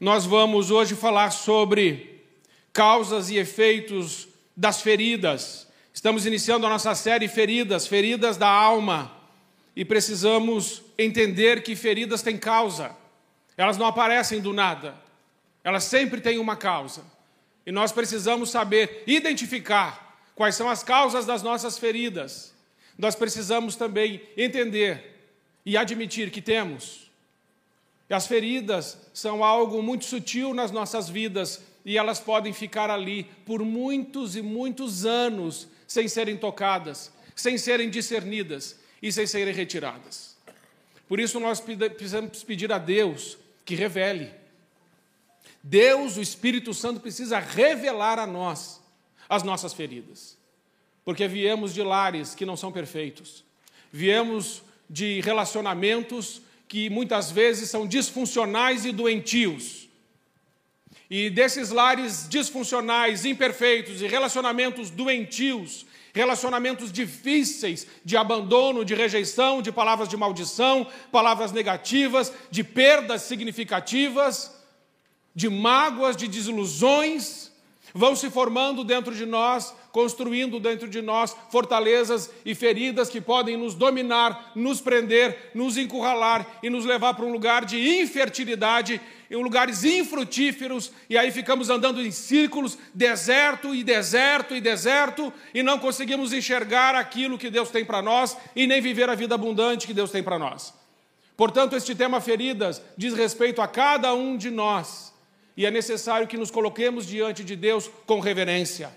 nós vamos hoje falar sobre causas e efeitos das feridas. Estamos iniciando a nossa série Feridas, Feridas da Alma, e precisamos entender que feridas têm causa, elas não aparecem do nada, elas sempre têm uma causa, e nós precisamos saber identificar quais são as causas das nossas feridas. Nós precisamos também entender e admitir que temos as feridas são algo muito sutil nas nossas vidas e elas podem ficar ali por muitos e muitos anos sem serem tocadas, sem serem discernidas e sem serem retiradas. Por isso nós precisamos pedir a Deus que revele. Deus, o Espírito Santo, precisa revelar a nós as nossas feridas. Porque viemos de lares que não são perfeitos, viemos de relacionamentos que muitas vezes são disfuncionais e doentios. E desses lares disfuncionais, imperfeitos e relacionamentos doentios, relacionamentos difíceis de abandono, de rejeição, de palavras de maldição, palavras negativas, de perdas significativas, de mágoas, de desilusões, vão se formando dentro de nós, construindo dentro de nós fortalezas e feridas que podem nos dominar, nos prender, nos encurralar e nos levar para um lugar de infertilidade, em lugares infrutíferos, e aí ficamos andando em círculos, deserto e deserto e deserto, e não conseguimos enxergar aquilo que Deus tem para nós e nem viver a vida abundante que Deus tem para nós. Portanto, este tema feridas diz respeito a cada um de nós e é necessário que nos coloquemos diante de Deus com reverência.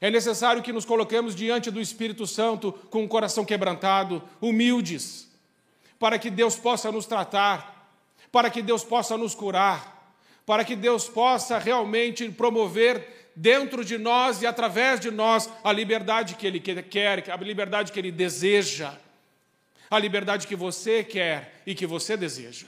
É necessário que nos coloquemos diante do Espírito Santo com o um coração quebrantado, humildes, para que Deus possa nos tratar, para que Deus possa nos curar, para que Deus possa realmente promover dentro de nós e através de nós a liberdade que Ele quer, a liberdade que Ele deseja, a liberdade que você quer e que você deseja.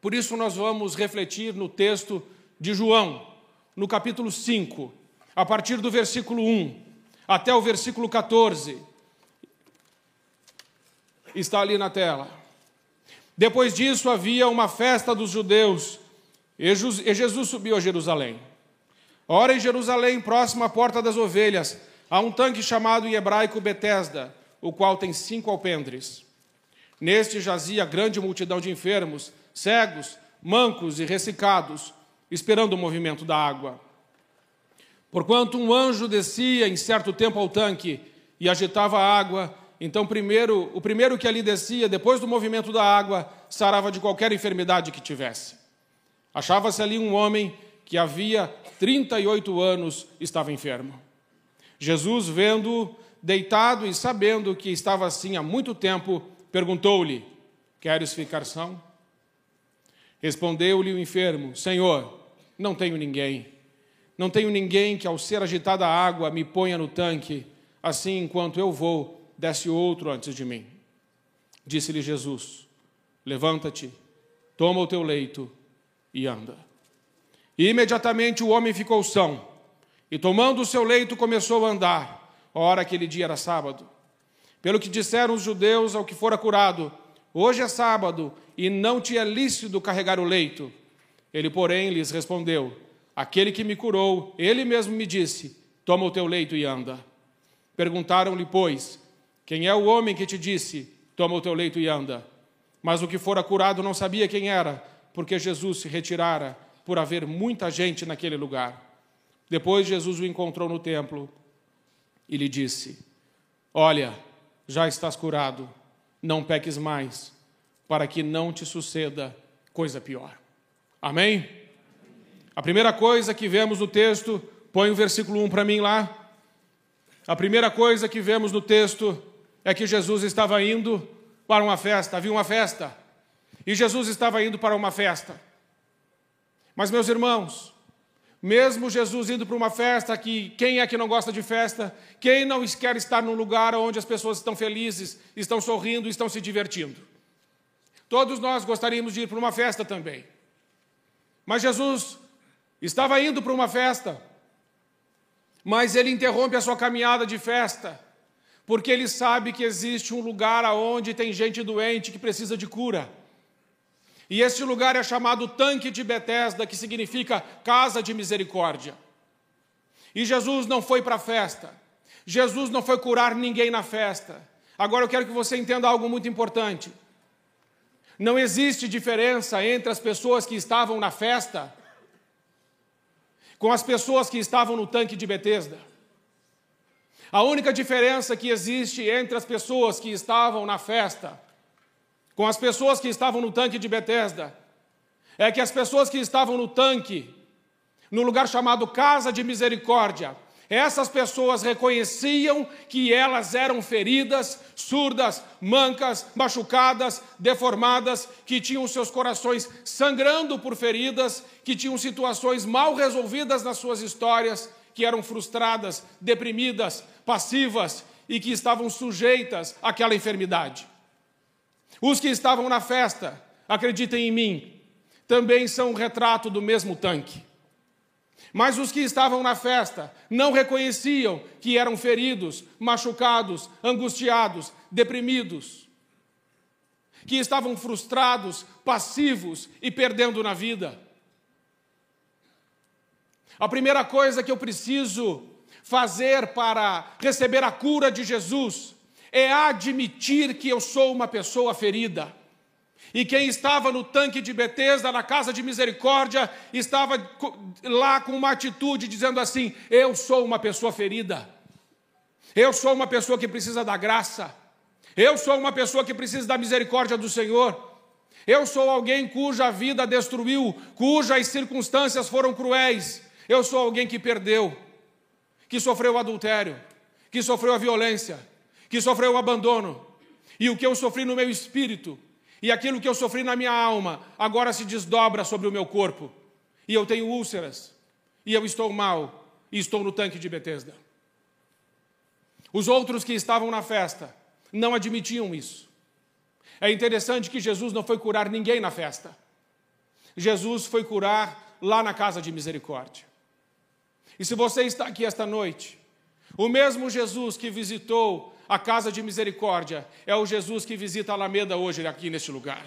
Por isso, nós vamos refletir no texto de João, no capítulo 5, a partir do versículo 1 até o versículo 14. Está ali na tela. Depois disso, havia uma festa dos judeus e Jesus subiu a Jerusalém. Ora, em Jerusalém, próximo à porta das ovelhas, há um tanque chamado em hebraico Betesda, o qual tem cinco alpendres. Neste jazia grande multidão de enfermos cegos, mancos e ressecados, esperando o movimento da água. Porquanto um anjo descia em certo tempo ao tanque e agitava a água, então primeiro, o primeiro que ali descia, depois do movimento da água, sarava de qualquer enfermidade que tivesse. Achava-se ali um homem que havia 38 anos estava enfermo. Jesus, vendo-o deitado e sabendo que estava assim há muito tempo, perguntou-lhe: Queres ficar são? Respondeu-lhe o enfermo: Senhor, não tenho ninguém. Não tenho ninguém que, ao ser agitada a água, me ponha no tanque. Assim, enquanto eu vou, desce outro antes de mim. Disse-lhe Jesus: Levanta-te, toma o teu leito e anda. E imediatamente o homem ficou são, e tomando o seu leito começou a andar. Ora, aquele dia era sábado. Pelo que disseram os judeus ao que fora curado: Hoje é sábado e não te é lícito carregar o leito. Ele, porém, lhes respondeu: Aquele que me curou, ele mesmo me disse: Toma o teu leito e anda. Perguntaram-lhe, pois, quem é o homem que te disse: Toma o teu leito e anda? Mas o que fora curado não sabia quem era, porque Jesus se retirara por haver muita gente naquele lugar. Depois Jesus o encontrou no templo e lhe disse: Olha, já estás curado, não peques mais para que não te suceda coisa pior. Amém? A primeira coisa que vemos no texto, põe o versículo 1 para mim lá. A primeira coisa que vemos no texto é que Jesus estava indo para uma festa, havia uma festa. E Jesus estava indo para uma festa. Mas, meus irmãos, mesmo Jesus indo para uma festa, que quem é que não gosta de festa? Quem não quer estar num lugar onde as pessoas estão felizes, estão sorrindo, estão se divertindo? Todos nós gostaríamos de ir para uma festa também. Mas Jesus estava indo para uma festa, mas ele interrompe a sua caminhada de festa, porque ele sabe que existe um lugar onde tem gente doente que precisa de cura. E este lugar é chamado Tanque de Betesda, que significa casa de misericórdia. E Jesus não foi para a festa. Jesus não foi curar ninguém na festa. Agora eu quero que você entenda algo muito importante. Não existe diferença entre as pessoas que estavam na festa com as pessoas que estavam no tanque de Betesda. A única diferença que existe entre as pessoas que estavam na festa com as pessoas que estavam no tanque de Betesda é que as pessoas que estavam no tanque, no lugar chamado Casa de Misericórdia, essas pessoas reconheciam que elas eram feridas, surdas, mancas, machucadas, deformadas, que tinham seus corações sangrando por feridas, que tinham situações mal resolvidas nas suas histórias, que eram frustradas, deprimidas, passivas e que estavam sujeitas àquela enfermidade. Os que estavam na festa, acreditem em mim, também são um retrato do mesmo tanque. Mas os que estavam na festa não reconheciam que eram feridos, machucados, angustiados, deprimidos, que estavam frustrados, passivos e perdendo na vida. A primeira coisa que eu preciso fazer para receber a cura de Jesus é admitir que eu sou uma pessoa ferida. E quem estava no tanque de Betesda, na casa de misericórdia, estava lá com uma atitude dizendo assim: Eu sou uma pessoa ferida. Eu sou uma pessoa que precisa da graça. Eu sou uma pessoa que precisa da misericórdia do Senhor. Eu sou alguém cuja vida destruiu, cujas circunstâncias foram cruéis. Eu sou alguém que perdeu, que sofreu adultério, que sofreu a violência, que sofreu o abandono. E o que eu sofri no meu espírito e aquilo que eu sofri na minha alma agora se desdobra sobre o meu corpo. E eu tenho úlceras. E eu estou mal. E estou no tanque de Betesda. Os outros que estavam na festa não admitiam isso. É interessante que Jesus não foi curar ninguém na festa. Jesus foi curar lá na casa de misericórdia. E se você está aqui esta noite, o mesmo Jesus que visitou a casa de misericórdia é o Jesus que visita a Alameda hoje aqui neste lugar.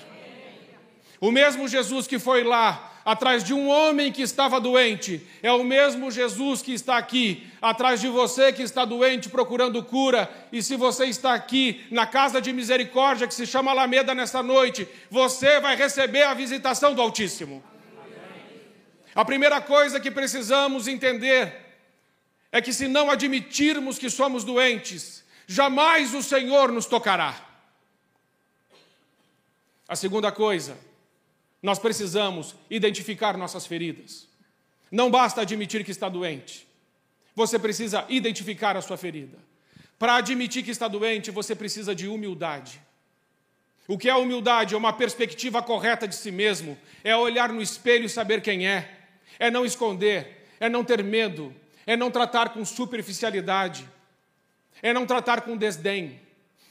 O mesmo Jesus que foi lá atrás de um homem que estava doente, é o mesmo Jesus que está aqui atrás de você que está doente procurando cura. E se você está aqui na casa de misericórdia que se chama Alameda nesta noite, você vai receber a visitação do Altíssimo. A primeira coisa que precisamos entender é que se não admitirmos que somos doentes, jamais o Senhor nos tocará. A segunda coisa, nós precisamos identificar nossas feridas. Não basta admitir que está doente, você precisa identificar a sua ferida. Para admitir que está doente, você precisa de humildade. O que é humildade? É uma perspectiva correta de si mesmo, é olhar no espelho e saber quem é, é não esconder, é não ter medo, é não tratar com superficialidade é não tratar com desdém,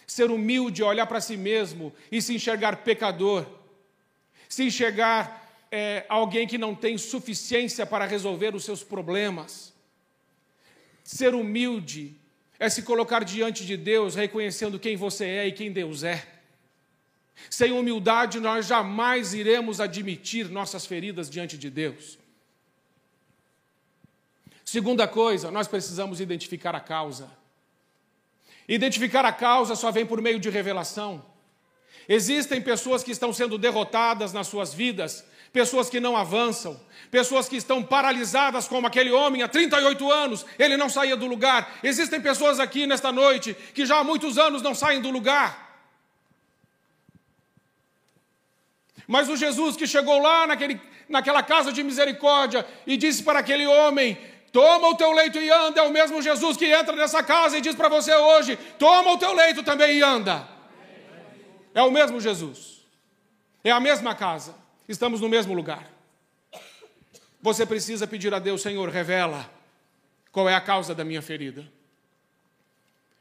ser humilde, olhar para si mesmo e se enxergar pecador, se enxergar é, alguém que não tem suficiência para resolver os seus problemas. Ser humilde é se colocar diante de Deus, reconhecendo quem você é e quem Deus é. Sem humildade, nós jamais iremos admitir nossas feridas diante de Deus. Segunda coisa, nós precisamos identificar a causa. Identificar a causa só vem por meio de revelação. Existem pessoas que estão sendo derrotadas nas suas vidas, pessoas que não avançam, pessoas que estão paralisadas, como aquele homem há 38 anos, ele não saía do lugar. Existem pessoas aqui nesta noite que já há muitos anos não saem do lugar. Mas o Jesus que chegou lá naquele, naquela casa de misericórdia e disse para aquele homem: Toma o teu leito e anda. É o mesmo Jesus que entra nessa casa e diz para você hoje: Toma o teu leito também e anda. É o mesmo Jesus. É a mesma casa. Estamos no mesmo lugar. Você precisa pedir a Deus, Senhor, revela qual é a causa da minha ferida.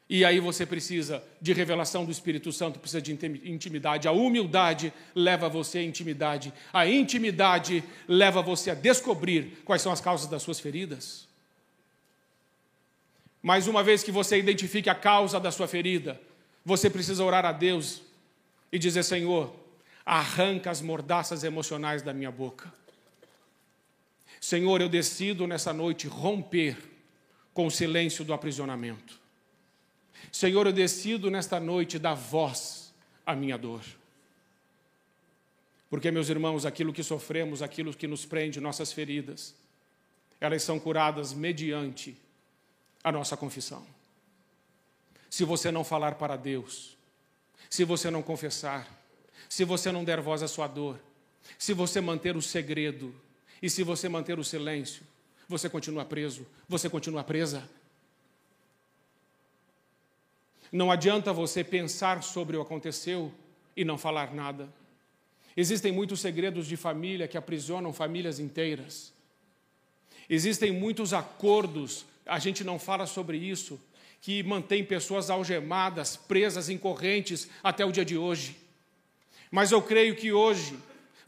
E aí você precisa de revelação do Espírito Santo, precisa de intimidade. A humildade leva você à intimidade. A intimidade leva você a descobrir quais são as causas das suas feridas. Mas uma vez que você identifique a causa da sua ferida, você precisa orar a Deus e dizer: Senhor, arranca as mordaças emocionais da minha boca. Senhor, eu decido nessa noite romper com o silêncio do aprisionamento. Senhor, eu decido nesta noite dar voz à minha dor. Porque, meus irmãos, aquilo que sofremos, aquilo que nos prende, nossas feridas, elas são curadas mediante a nossa confissão. Se você não falar para Deus, se você não confessar, se você não der voz à sua dor, se você manter o segredo e se você manter o silêncio, você continua preso, você continua presa. Não adianta você pensar sobre o aconteceu e não falar nada. Existem muitos segredos de família que aprisionam famílias inteiras. Existem muitos acordos, a gente não fala sobre isso, que mantém pessoas algemadas, presas em correntes até o dia de hoje. Mas eu creio que hoje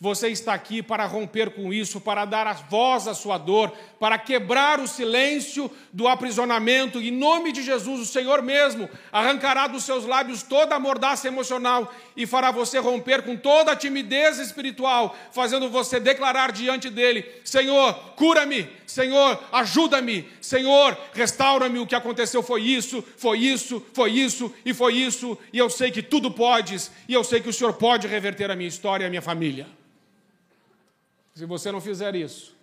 você está aqui para romper com isso, para dar a voz à sua dor, para quebrar o silêncio do aprisionamento. Em nome de Jesus, o Senhor mesmo arrancará dos seus lábios toda a mordaça emocional e fará você romper com toda a timidez espiritual, fazendo você declarar diante dele: Senhor, cura-me, Senhor, ajuda-me, Senhor, restaura-me. O que aconteceu foi isso, foi isso, foi isso e foi isso, e eu sei que tudo podes, e eu sei que o Senhor pode reverter a minha história e a minha família. Se você não fizer isso,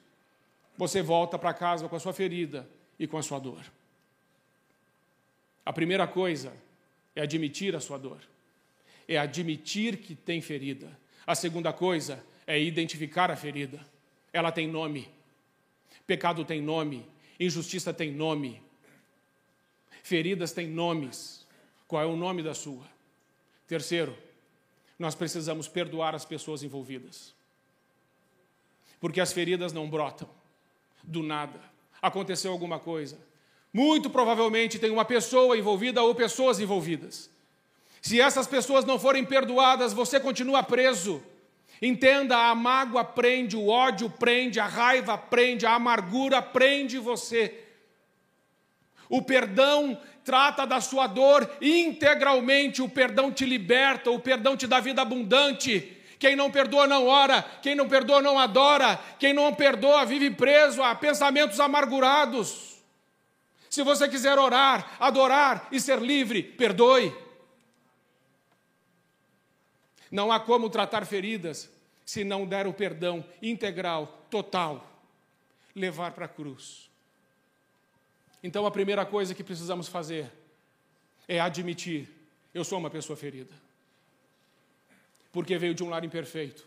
você volta para casa com a sua ferida e com a sua dor. A primeira coisa é admitir a sua dor, é admitir que tem ferida. A segunda coisa é identificar a ferida. Ela tem nome. Pecado tem nome, injustiça tem nome, feridas têm nomes. Qual é o nome da sua? Terceiro, nós precisamos perdoar as pessoas envolvidas porque as feridas não brotam do nada. Aconteceu alguma coisa. Muito provavelmente tem uma pessoa envolvida ou pessoas envolvidas. Se essas pessoas não forem perdoadas, você continua preso. Entenda, a mágoa prende, o ódio prende, a raiva prende, a amargura prende você. O perdão trata da sua dor integralmente, o perdão te liberta, o perdão te dá vida abundante. Quem não perdoa não ora, quem não perdoa não adora, quem não perdoa vive preso a pensamentos amargurados. Se você quiser orar, adorar e ser livre, perdoe. Não há como tratar feridas se não der o perdão integral, total, levar para a cruz. Então a primeira coisa que precisamos fazer é admitir: eu sou uma pessoa ferida porque veio de um lar imperfeito,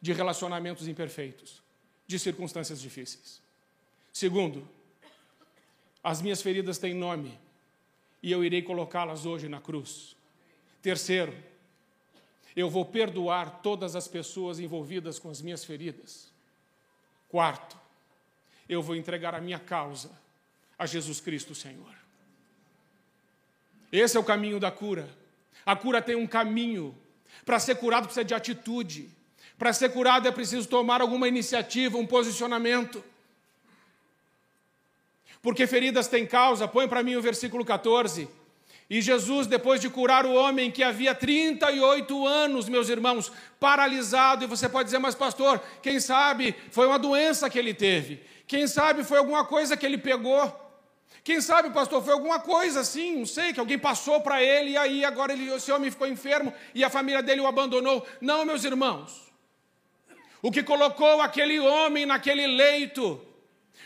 de relacionamentos imperfeitos, de circunstâncias difíceis. Segundo, as minhas feridas têm nome e eu irei colocá-las hoje na cruz. Terceiro, eu vou perdoar todas as pessoas envolvidas com as minhas feridas. Quarto, eu vou entregar a minha causa a Jesus Cristo, Senhor. Esse é o caminho da cura. A cura tem um caminho para ser curado precisa de atitude. Para ser curado é preciso tomar alguma iniciativa, um posicionamento. Porque feridas têm causa. Põe para mim o versículo 14. E Jesus, depois de curar o homem que havia 38 anos, meus irmãos, paralisado, e você pode dizer, mas pastor, quem sabe foi uma doença que ele teve, quem sabe foi alguma coisa que ele pegou. Quem sabe, pastor, foi alguma coisa assim, não sei, que alguém passou para ele e aí agora ele, esse homem ficou enfermo e a família dele o abandonou. Não, meus irmãos. O que colocou aquele homem naquele leito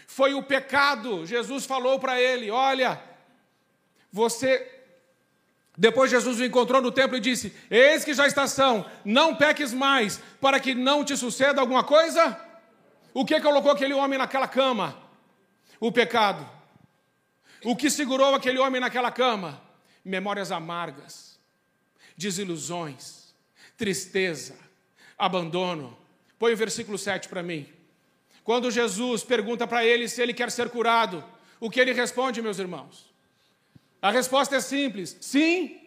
foi o pecado. Jesus falou para ele: Olha, você. Depois Jesus o encontrou no templo e disse: Eis que já está são, não peques mais, para que não te suceda alguma coisa. O que colocou aquele homem naquela cama? O pecado. O que segurou aquele homem naquela cama? Memórias amargas, desilusões, tristeza, abandono. Põe o versículo 7 para mim. Quando Jesus pergunta para ele se ele quer ser curado, o que ele responde, meus irmãos? A resposta é simples: sim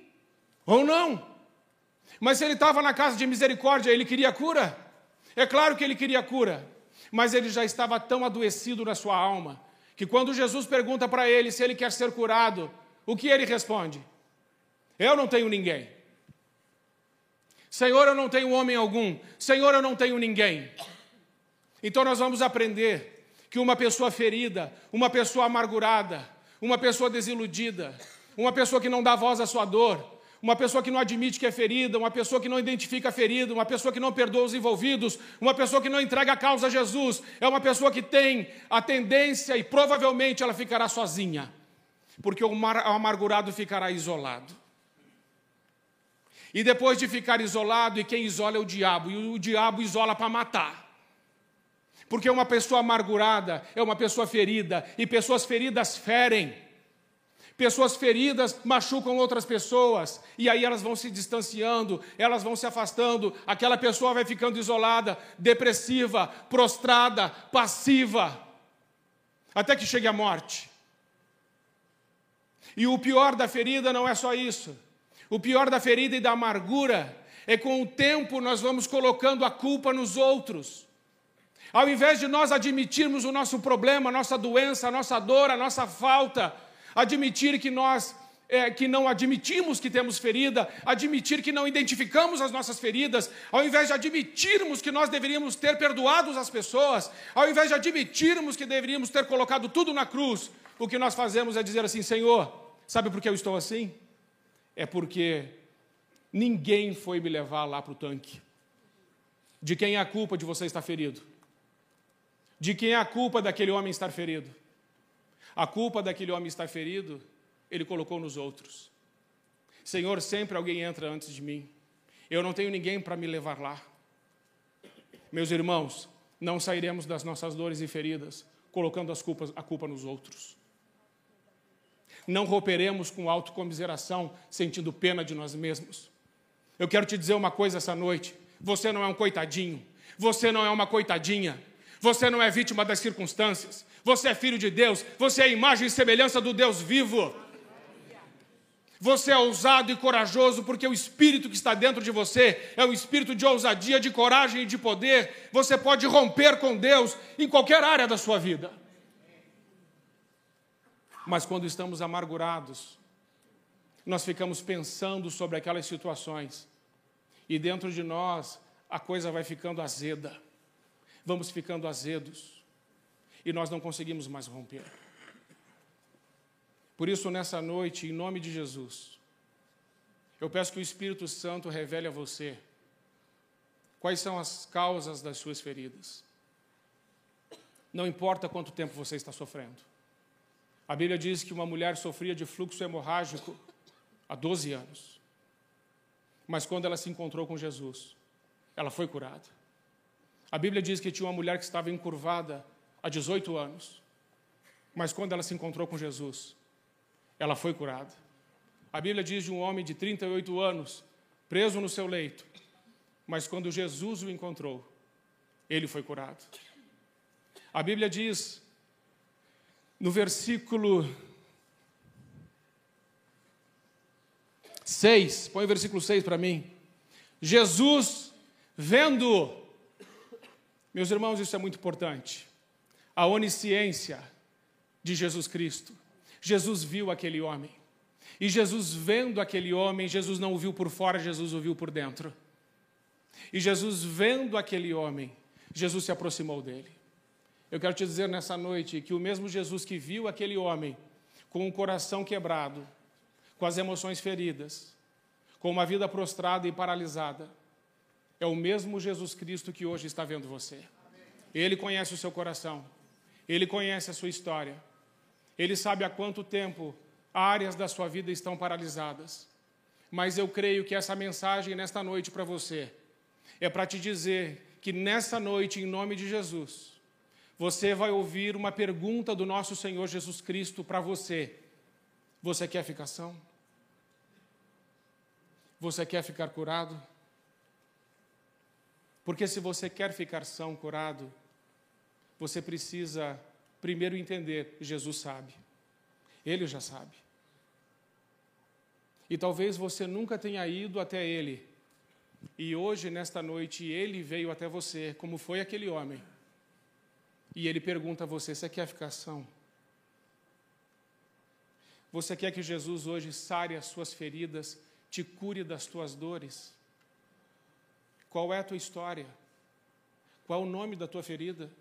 ou não. Mas se ele estava na casa de misericórdia, ele queria cura? É claro que ele queria cura, mas ele já estava tão adoecido na sua alma que quando Jesus pergunta para ele se ele quer ser curado, o que ele responde? Eu não tenho ninguém. Senhor, eu não tenho homem algum. Senhor, eu não tenho ninguém. Então nós vamos aprender que uma pessoa ferida, uma pessoa amargurada, uma pessoa desiludida, uma pessoa que não dá voz à sua dor, uma pessoa que não admite que é ferida, uma pessoa que não identifica a ferida, uma pessoa que não perdoa os envolvidos, uma pessoa que não entrega a causa a Jesus, é uma pessoa que tem a tendência e provavelmente ela ficará sozinha, porque o amargurado ficará isolado. E depois de ficar isolado, e quem isola é o diabo, e o diabo isola para matar. Porque uma pessoa amargurada é uma pessoa ferida, e pessoas feridas ferem. Pessoas feridas machucam outras pessoas, e aí elas vão se distanciando, elas vão se afastando, aquela pessoa vai ficando isolada, depressiva, prostrada, passiva, até que chegue a morte. E o pior da ferida não é só isso. O pior da ferida e da amargura é com o tempo nós vamos colocando a culpa nos outros. Ao invés de nós admitirmos o nosso problema, a nossa doença, a nossa dor, a nossa falta, admitir que nós é, que não admitimos que temos ferida, admitir que não identificamos as nossas feridas, ao invés de admitirmos que nós deveríamos ter perdoado as pessoas, ao invés de admitirmos que deveríamos ter colocado tudo na cruz, o que nós fazemos é dizer assim: Senhor, sabe por que eu estou assim? é porque ninguém foi me levar lá para o tanque. De quem é a culpa de você estar ferido? De quem é a culpa daquele homem estar ferido? A culpa daquele homem estar ferido, ele colocou nos outros. Senhor, sempre alguém entra antes de mim. Eu não tenho ninguém para me levar lá. Meus irmãos, não sairemos das nossas dores e feridas colocando as culpas, a culpa nos outros. Não romperemos com autocomiseração, sentindo pena de nós mesmos. Eu quero te dizer uma coisa essa noite: você não é um coitadinho, você não é uma coitadinha, você não é vítima das circunstâncias, você é filho de Deus, você é imagem e semelhança do Deus vivo. Você é ousado e corajoso porque o espírito que está dentro de você é um espírito de ousadia, de coragem e de poder. Você pode romper com Deus em qualquer área da sua vida. Mas quando estamos amargurados, nós ficamos pensando sobre aquelas situações e dentro de nós a coisa vai ficando azeda. Vamos ficando azedos e nós não conseguimos mais romper. Por isso, nessa noite, em nome de Jesus, eu peço que o Espírito Santo revele a você quais são as causas das suas feridas. Não importa quanto tempo você está sofrendo. A Bíblia diz que uma mulher sofria de fluxo hemorrágico há 12 anos. Mas quando ela se encontrou com Jesus, ela foi curada. A Bíblia diz que tinha uma mulher que estava encurvada há 18 anos. Mas quando ela se encontrou com Jesus, ela foi curada. A Bíblia diz de um homem de 38 anos, preso no seu leito. Mas quando Jesus o encontrou, ele foi curado. A Bíblia diz no versículo 6, põe o versículo 6 para mim. Jesus vendo, meus irmãos, isso é muito importante, a onisciência de Jesus Cristo. Jesus viu aquele homem. E Jesus vendo aquele homem, Jesus não o viu por fora, Jesus o viu por dentro. E Jesus vendo aquele homem, Jesus se aproximou dele. Eu quero te dizer nessa noite que o mesmo Jesus que viu aquele homem com o coração quebrado, com as emoções feridas, com uma vida prostrada e paralisada, é o mesmo Jesus Cristo que hoje está vendo você. Ele conhece o seu coração, ele conhece a sua história, ele sabe há quanto tempo áreas da sua vida estão paralisadas. Mas eu creio que essa mensagem nesta noite para você é para te dizer que nessa noite, em nome de Jesus, você vai ouvir uma pergunta do nosso Senhor Jesus Cristo para você. Você quer ficar são? Você quer ficar curado? Porque se você quer ficar são, curado, você precisa primeiro entender: Jesus sabe, Ele já sabe. E talvez você nunca tenha ido até Ele, e hoje, nesta noite, Ele veio até você, como foi aquele homem e ele pergunta a você: você quer ficar são? Você quer que Jesus hoje sare as suas feridas, te cure das tuas dores? Qual é a tua história? Qual é o nome da tua ferida?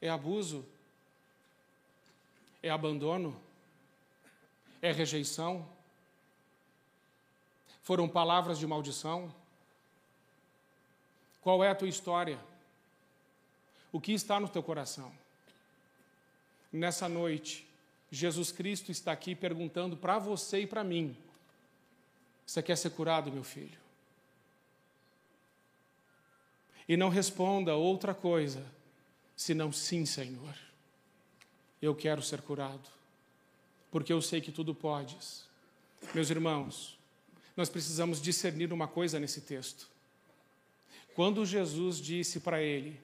É abuso? É abandono? É rejeição? Foram palavras de maldição? Qual é a tua história? O que está no teu coração? Nessa noite, Jesus Cristo está aqui perguntando para você e para mim: Você quer ser curado, meu filho? E não responda outra coisa senão sim, Senhor. Eu quero ser curado, porque eu sei que tudo podes. Meus irmãos, nós precisamos discernir uma coisa nesse texto. Quando Jesus disse para ele,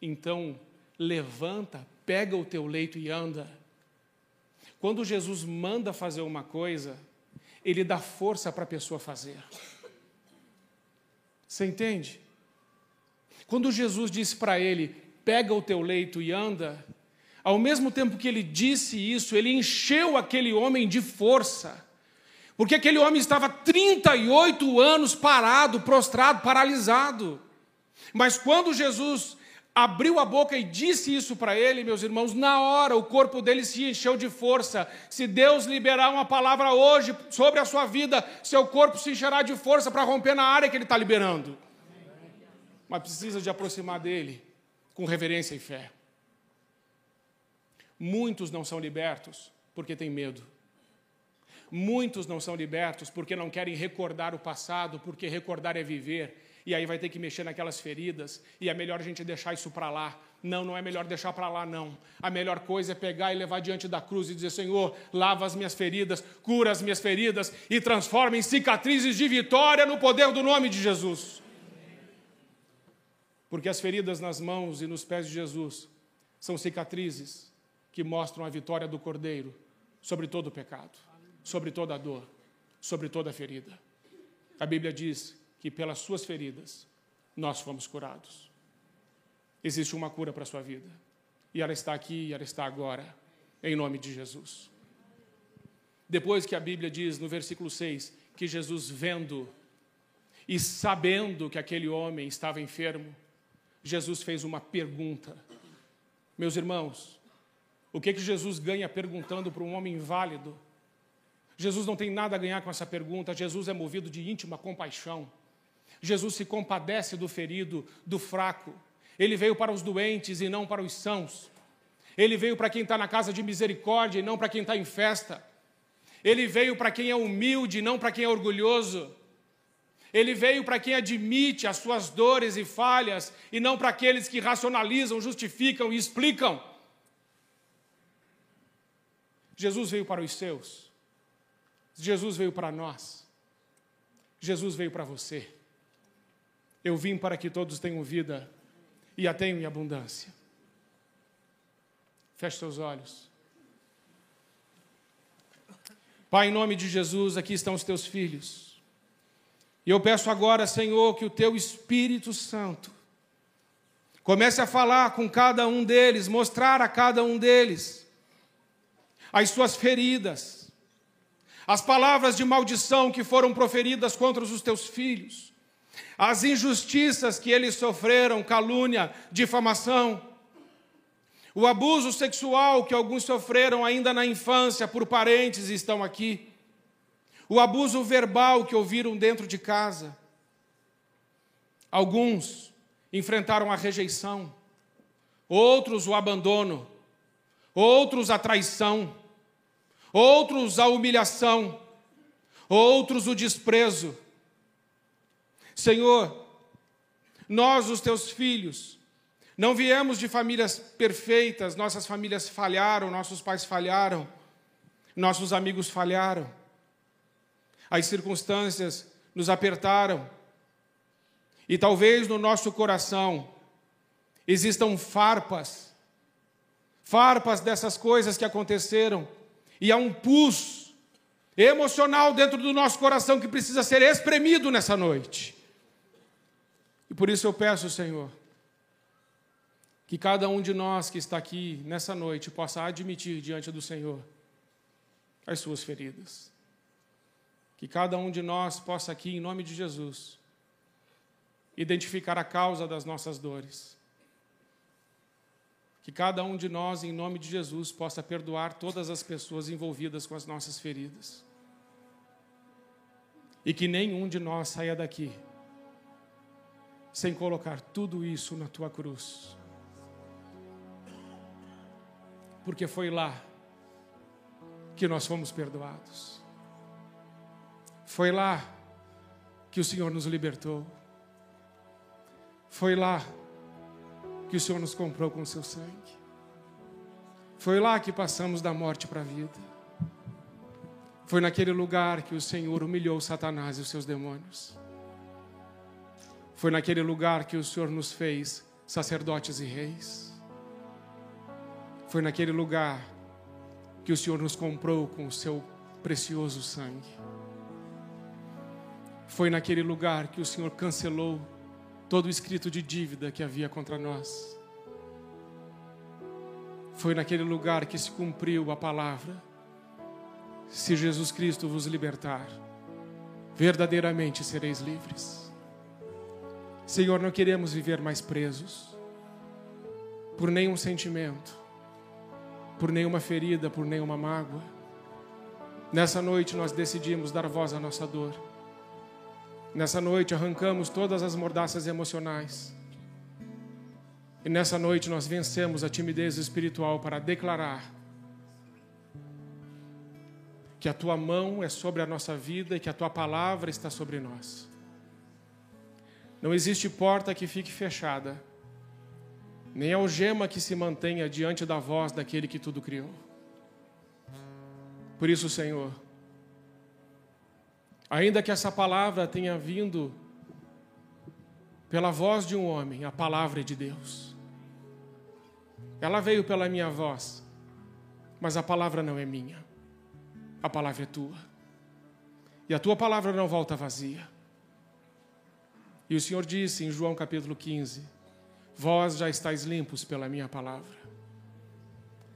então levanta, pega o teu leito e anda. Quando Jesus manda fazer uma coisa, ele dá força para a pessoa fazer. Você entende? Quando Jesus disse para ele, pega o teu leito e anda, ao mesmo tempo que ele disse isso, ele encheu aquele homem de força. Porque aquele homem estava 38 anos parado, prostrado, paralisado. Mas quando Jesus abriu a boca e disse isso para ele, meus irmãos, na hora o corpo dele se encheu de força. Se Deus liberar uma palavra hoje sobre a sua vida, seu corpo se encherá de força para romper na área que ele está liberando. Mas precisa de aproximar dele com reverência e fé. Muitos não são libertos porque têm medo. Muitos não são libertos porque não querem recordar o passado, porque recordar é viver e aí vai ter que mexer naquelas feridas, e é melhor a gente deixar isso para lá. Não, não é melhor deixar para lá, não. A melhor coisa é pegar e levar diante da cruz e dizer: Senhor, lava as minhas feridas, cura as minhas feridas e transforma em cicatrizes de vitória no poder do nome de Jesus. Porque as feridas nas mãos e nos pés de Jesus são cicatrizes que mostram a vitória do Cordeiro sobre todo o pecado, sobre toda a dor, sobre toda a ferida. A Bíblia diz que pelas suas feridas nós fomos curados. Existe uma cura para a sua vida. E ela está aqui e ela está agora, em nome de Jesus. Depois que a Bíblia diz no versículo 6 que Jesus vendo e sabendo que aquele homem estava enfermo, Jesus fez uma pergunta. Meus irmãos, o que que Jesus ganha perguntando para um homem inválido? Jesus não tem nada a ganhar com essa pergunta, Jesus é movido de íntima compaixão. Jesus se compadece do ferido, do fraco. Ele veio para os doentes e não para os sãos. Ele veio para quem está na casa de misericórdia e não para quem está em festa. Ele veio para quem é humilde e não para quem é orgulhoso. Ele veio para quem admite as suas dores e falhas e não para aqueles que racionalizam, justificam e explicam. Jesus veio para os seus. Jesus veio para nós. Jesus veio para você. Eu vim para que todos tenham vida e a tenham em abundância. Feche seus olhos. Pai, em nome de Jesus, aqui estão os teus filhos. E eu peço agora, Senhor, que o teu Espírito Santo comece a falar com cada um deles, mostrar a cada um deles as suas feridas, as palavras de maldição que foram proferidas contra os teus filhos as injustiças que eles sofreram, calúnia, difamação, o abuso sexual que alguns sofreram ainda na infância por parentes e estão aqui, o abuso verbal que ouviram dentro de casa. Alguns enfrentaram a rejeição, outros o abandono, outros a traição, outros a humilhação, outros o desprezo. Senhor, nós, os teus filhos, não viemos de famílias perfeitas, nossas famílias falharam, nossos pais falharam, nossos amigos falharam, as circunstâncias nos apertaram, e talvez no nosso coração existam farpas, farpas dessas coisas que aconteceram, e há um pus emocional dentro do nosso coração que precisa ser espremido nessa noite. E por isso eu peço, Senhor, que cada um de nós que está aqui nessa noite possa admitir diante do Senhor as suas feridas. Que cada um de nós possa aqui, em nome de Jesus, identificar a causa das nossas dores. Que cada um de nós, em nome de Jesus, possa perdoar todas as pessoas envolvidas com as nossas feridas. E que nenhum de nós saia daqui sem colocar tudo isso na tua cruz. Porque foi lá que nós fomos perdoados. Foi lá que o Senhor nos libertou. Foi lá que o Senhor nos comprou com o seu sangue. Foi lá que passamos da morte para a vida. Foi naquele lugar que o Senhor humilhou Satanás e os seus demônios. Foi naquele lugar que o Senhor nos fez sacerdotes e reis. Foi naquele lugar que o Senhor nos comprou com o seu precioso sangue. Foi naquele lugar que o Senhor cancelou todo o escrito de dívida que havia contra nós. Foi naquele lugar que se cumpriu a palavra: se Jesus Cristo vos libertar, verdadeiramente sereis livres. Senhor, não queremos viver mais presos por nenhum sentimento, por nenhuma ferida, por nenhuma mágoa. Nessa noite nós decidimos dar voz à nossa dor Nessa noite arrancamos todas as mordaças emocionais. E nessa noite nós vencemos a timidez espiritual para declarar que a tua mão é sobre a nossa vida e que a tua palavra está sobre nós. Não existe porta que fique fechada, nem algema que se mantenha diante da voz daquele que tudo criou. Por isso, Senhor, Ainda que essa palavra tenha vindo pela voz de um homem, a palavra é de Deus. Ela veio pela minha voz, mas a palavra não é minha. A palavra é tua. E a tua palavra não volta vazia. E o Senhor disse em João capítulo 15: Vós já estáis limpos pela minha palavra.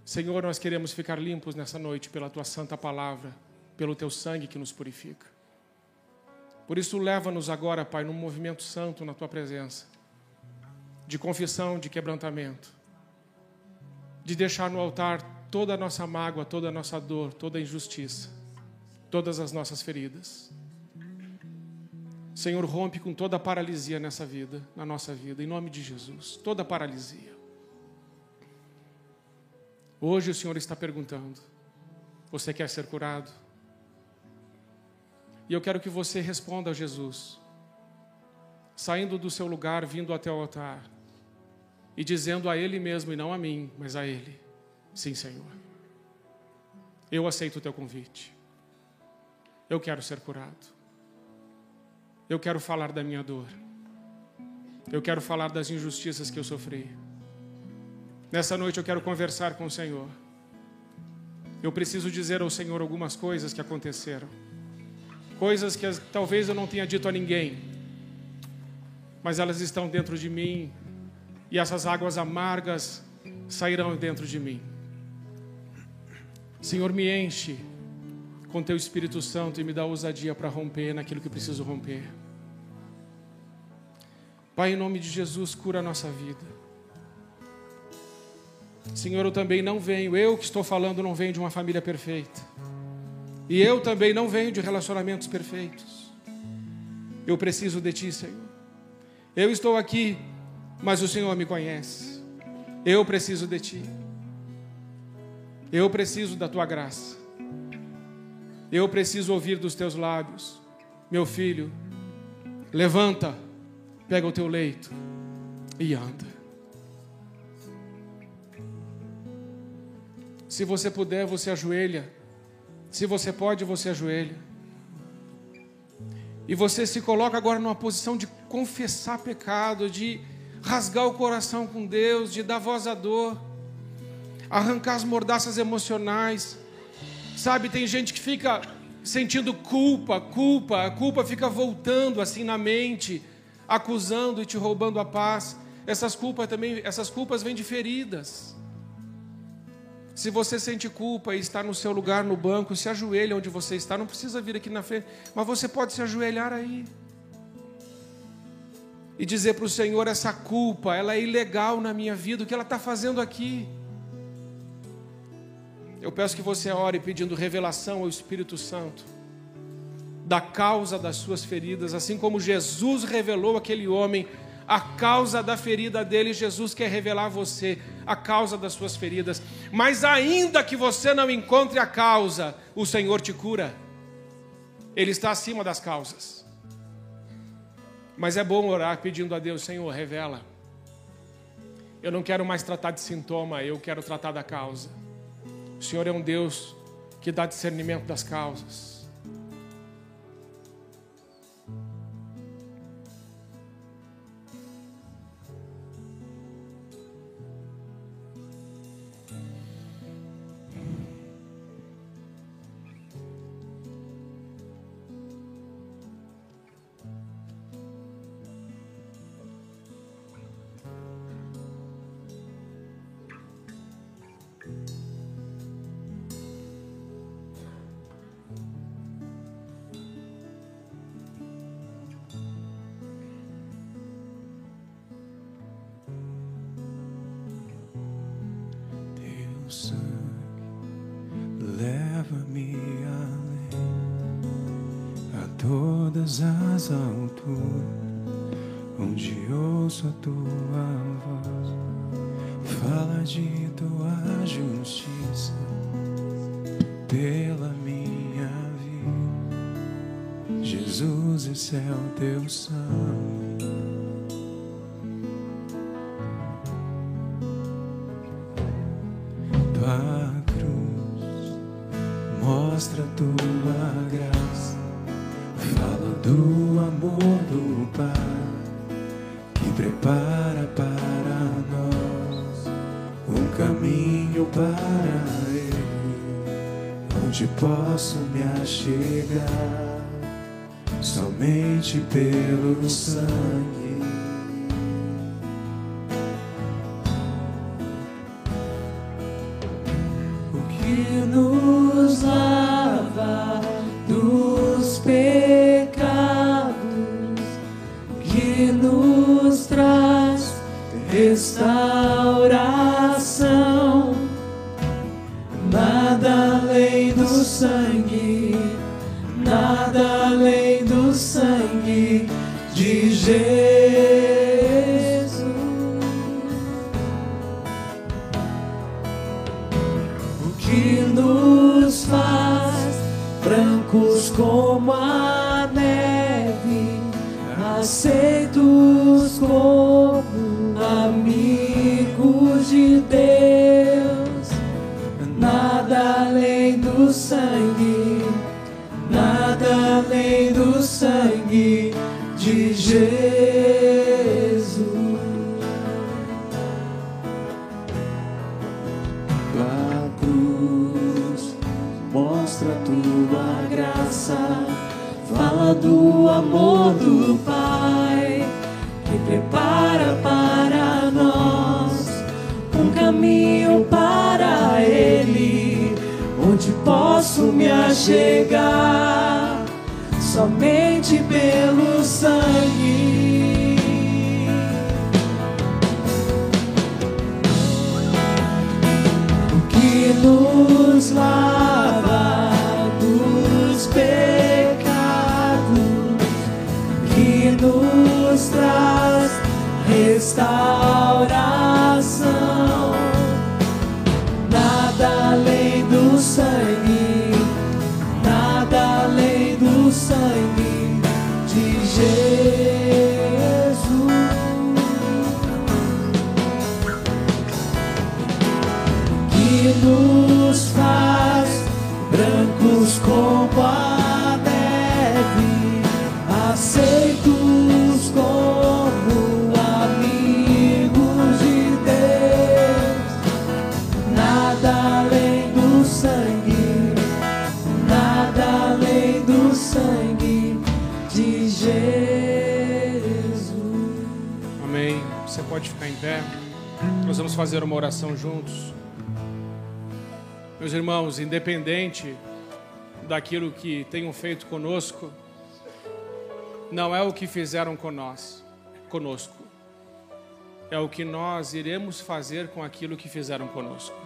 Senhor, nós queremos ficar limpos nessa noite pela tua santa palavra, pelo teu sangue que nos purifica. Por isso, leva-nos agora, Pai, num movimento santo na tua presença, de confissão, de quebrantamento, de deixar no altar toda a nossa mágoa, toda a nossa dor, toda a injustiça, todas as nossas feridas. Senhor, rompe com toda a paralisia nessa vida, na nossa vida, em nome de Jesus, toda a paralisia. Hoje o Senhor está perguntando: você quer ser curado? E eu quero que você responda a Jesus, saindo do seu lugar, vindo até o altar e dizendo a Ele mesmo e não a mim, mas a Ele: Sim, Senhor, eu aceito o teu convite. Eu quero ser curado. Eu quero falar da minha dor. Eu quero falar das injustiças que eu sofri. Nessa noite eu quero conversar com o Senhor. Eu preciso dizer ao Senhor algumas coisas que aconteceram coisas que talvez eu não tenha dito a ninguém, mas elas estão dentro de mim e essas águas amargas sairão dentro de mim. Senhor, me enche com teu Espírito Santo e me dá ousadia para romper naquilo que preciso romper. Pai, em nome de Jesus, cura a nossa vida. Senhor, eu também não venho, eu que estou falando, não venho de uma família perfeita. E eu também não venho de relacionamentos perfeitos. Eu preciso de Ti, Senhor. Eu estou aqui, mas o Senhor me conhece. Eu preciso de Ti. Eu preciso da Tua graça. Eu preciso ouvir dos Teus lábios. Meu filho, levanta, pega o teu leito e anda. Se você puder, você ajoelha. Se você pode, você ajoelha. E você se coloca agora numa posição de confessar pecado, de rasgar o coração com Deus, de dar voz à dor, arrancar as mordaças emocionais. Sabe, tem gente que fica sentindo culpa, culpa, a culpa fica voltando assim na mente, acusando e te roubando a paz. Essas culpas também, essas culpas vêm de feridas. Se você sente culpa e está no seu lugar no banco, se ajoelha onde você está, não precisa vir aqui na frente, mas você pode se ajoelhar aí. e dizer para o Senhor: essa culpa, ela é ilegal na minha vida, o que ela está fazendo aqui? Eu peço que você ore pedindo revelação ao Espírito Santo da causa das suas feridas, assim como Jesus revelou aquele homem a causa da ferida dele, Jesus quer revelar a você a causa das suas feridas. Mas ainda que você não encontre a causa, o Senhor te cura. Ele está acima das causas. Mas é bom orar pedindo a Deus, Senhor, revela. Eu não quero mais tratar de sintoma, eu quero tratar da causa. O Senhor é um Deus que dá discernimento das causas. Todas as alturas, onde ouço a tua voz, fala de tua justiça pela minha vida. Jesus, esse é o teu sangue. Me achegar somente pelo sangue. O que nos lava dos pecados nos traz restauração. Posso me achegar somente pelo sangue. O que nos lava dos pecados, que nos traz restauração. Pé. Nós vamos fazer uma oração juntos. Meus irmãos, independente daquilo que tenham feito conosco, não é o que fizeram com nós, conosco. É o que nós iremos fazer com aquilo que fizeram conosco.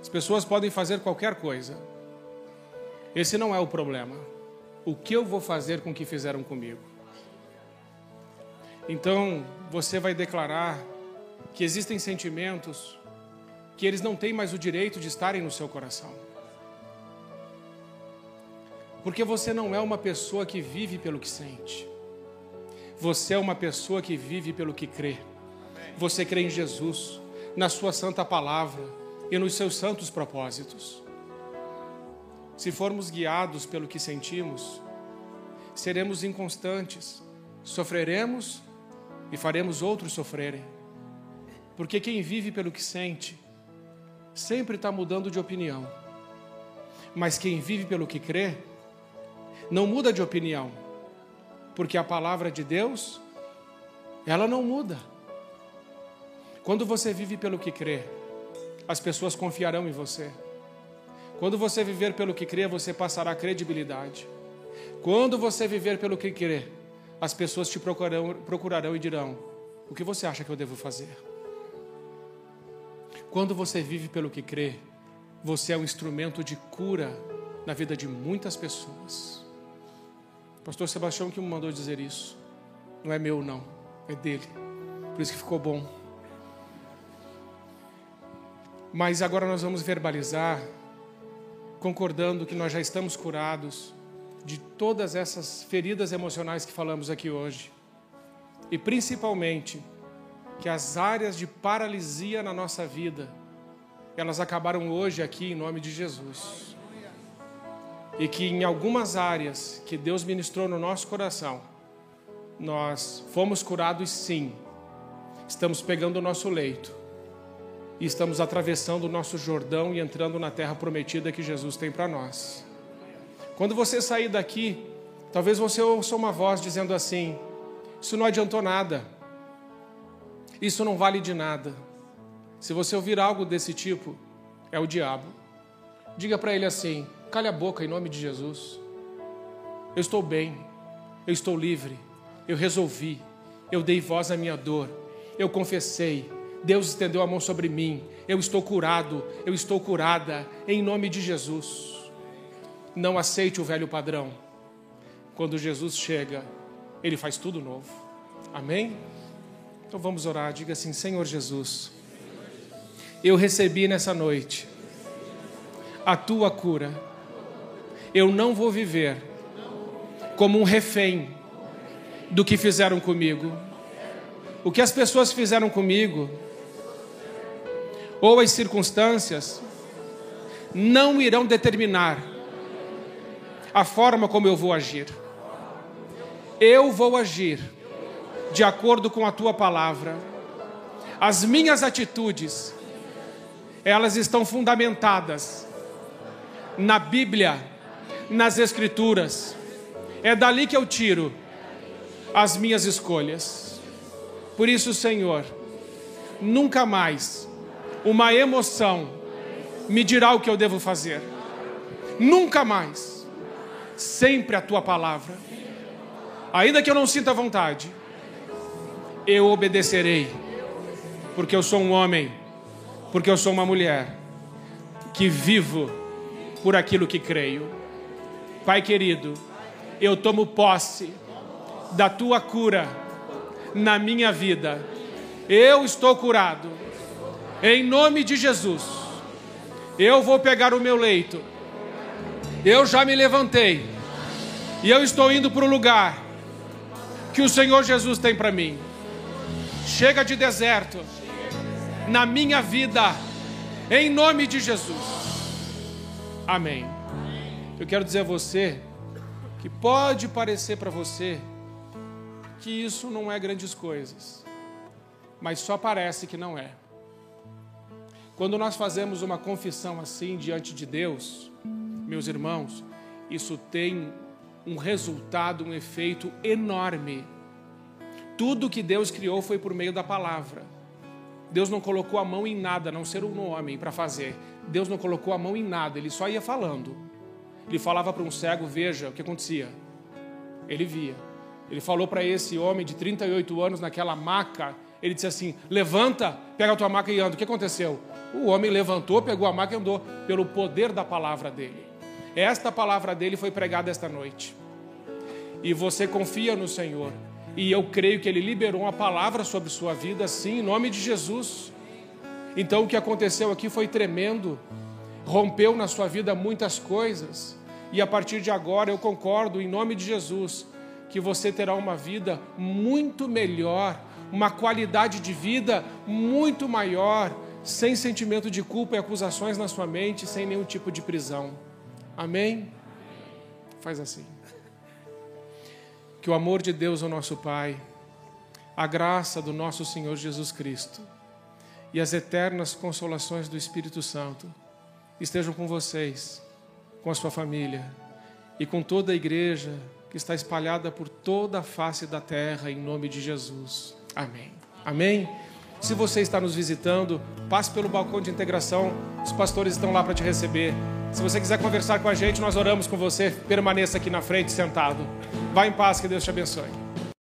As pessoas podem fazer qualquer coisa. Esse não é o problema. O que eu vou fazer com o que fizeram comigo? Então, você vai declarar que existem sentimentos que eles não têm mais o direito de estarem no seu coração. Porque você não é uma pessoa que vive pelo que sente. Você é uma pessoa que vive pelo que crê. Você crê em Jesus, na Sua santa palavra e nos seus santos propósitos. Se formos guiados pelo que sentimos, seremos inconstantes, sofreremos e faremos outros sofrerem. Porque quem vive pelo que sente, sempre está mudando de opinião. Mas quem vive pelo que crê, não muda de opinião, porque a palavra de Deus, ela não muda. Quando você vive pelo que crê, as pessoas confiarão em você. Quando você viver pelo que crê, você passará credibilidade. Quando você viver pelo que crê, as pessoas te procurarão, procurarão e dirão: O que você acha que eu devo fazer? Quando você vive pelo que crê, você é um instrumento de cura na vida de muitas pessoas. Pastor Sebastião que me mandou dizer isso. Não é meu, não. É dele. Por isso que ficou bom. Mas agora nós vamos verbalizar, concordando que nós já estamos curados de todas essas feridas emocionais que falamos aqui hoje. E principalmente, que as áreas de paralisia na nossa vida, elas acabaram hoje aqui em nome de Jesus. E que em algumas áreas que Deus ministrou no nosso coração, nós fomos curados sim. Estamos pegando o nosso leito e estamos atravessando o nosso Jordão e entrando na terra prometida que Jesus tem para nós. Quando você sair daqui, talvez você ouça uma voz dizendo assim: Isso não adiantou nada. Isso não vale de nada. Se você ouvir algo desse tipo, é o diabo. Diga para ele assim: cale a boca em nome de Jesus. Eu estou bem, eu estou livre, eu resolvi, eu dei voz à minha dor, eu confessei, Deus estendeu a mão sobre mim, eu estou curado, eu estou curada, em nome de Jesus. Não aceite o velho padrão. Quando Jesus chega, ele faz tudo novo. Amém? Então vamos orar. Diga assim: Senhor Jesus, eu recebi nessa noite a tua cura. Eu não vou viver como um refém do que fizeram comigo. O que as pessoas fizeram comigo, ou as circunstâncias, não irão determinar a forma como eu vou agir. Eu vou agir de acordo com a tua palavra. As minhas atitudes, elas estão fundamentadas na Bíblia, nas Escrituras. É dali que eu tiro as minhas escolhas. Por isso, Senhor, nunca mais uma emoção me dirá o que eu devo fazer. Nunca mais. Sempre a tua palavra. Ainda que eu não sinta vontade, eu obedecerei, porque eu sou um homem, porque eu sou uma mulher que vivo por aquilo que creio. Pai querido, eu tomo posse da tua cura na minha vida. Eu estou curado. Em nome de Jesus. Eu vou pegar o meu leito. Eu já me levantei. E eu estou indo para o lugar que o Senhor Jesus tem para mim. Chega de deserto na minha vida, em nome de Jesus. Amém. Eu quero dizer a você que pode parecer para você que isso não é grandes coisas, mas só parece que não é. Quando nós fazemos uma confissão assim diante de Deus, meus irmãos, isso tem um resultado, um efeito enorme tudo que Deus criou foi por meio da palavra. Deus não colocou a mão em nada, a não ser um homem para fazer. Deus não colocou a mão em nada, ele só ia falando. Ele falava para um cego, veja o que acontecia. Ele via. Ele falou para esse homem de 38 anos naquela maca, ele disse assim: Levanta, pega a tua maca e anda. O que aconteceu? O homem levantou, pegou a maca e andou, pelo poder da palavra dele. Esta palavra dele foi pregada esta noite. E você confia no Senhor. E eu creio que ele liberou uma palavra sobre sua vida, sim, em nome de Jesus. Então o que aconteceu aqui foi tremendo. Rompeu na sua vida muitas coisas. E a partir de agora eu concordo, em nome de Jesus, que você terá uma vida muito melhor, uma qualidade de vida muito maior, sem sentimento de culpa e acusações na sua mente, sem nenhum tipo de prisão. Amém? Faz assim. Que o amor de Deus, o nosso Pai, a graça do nosso Senhor Jesus Cristo e as eternas consolações do Espírito Santo estejam com vocês, com a sua família e com toda a igreja que está espalhada por toda a face da terra, em nome de Jesus. Amém. Amém. Se você está nos visitando, passe pelo balcão de integração, os pastores estão lá para te receber. Se você quiser conversar com a gente, nós oramos com você. Permaneça aqui na frente, sentado. Vá em paz, que Deus te abençoe.